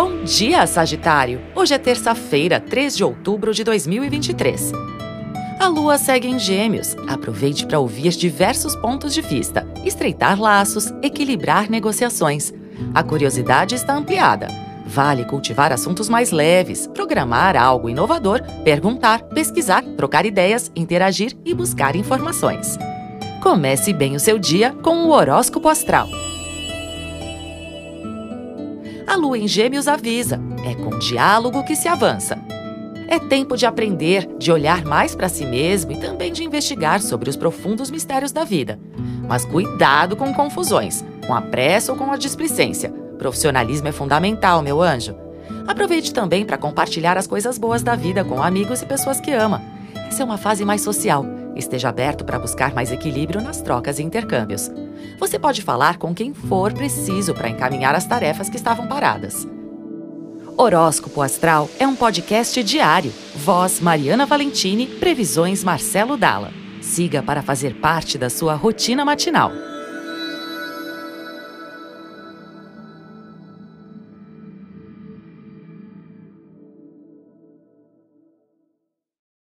Bom dia, Sagitário! Hoje é terça-feira, 3 de outubro de 2023. A lua segue em Gêmeos. Aproveite para ouvir diversos pontos de vista, estreitar laços, equilibrar negociações. A curiosidade está ampliada. Vale cultivar assuntos mais leves, programar algo inovador, perguntar, pesquisar, trocar ideias, interagir e buscar informações. Comece bem o seu dia com o horóscopo astral. A lua em Gêmeos avisa: é com diálogo que se avança. É tempo de aprender, de olhar mais para si mesmo e também de investigar sobre os profundos mistérios da vida. Mas cuidado com confusões, com a pressa ou com a displicência. Profissionalismo é fundamental, meu anjo. Aproveite também para compartilhar as coisas boas da vida com amigos e pessoas que ama. Essa é uma fase mais social. Esteja aberto para buscar mais equilíbrio nas trocas e intercâmbios. Você pode falar com quem for preciso para encaminhar as tarefas que estavam paradas. Horóscopo Astral é um podcast diário. Voz Mariana Valentini, previsões Marcelo Dalla. Siga para fazer parte da sua rotina matinal.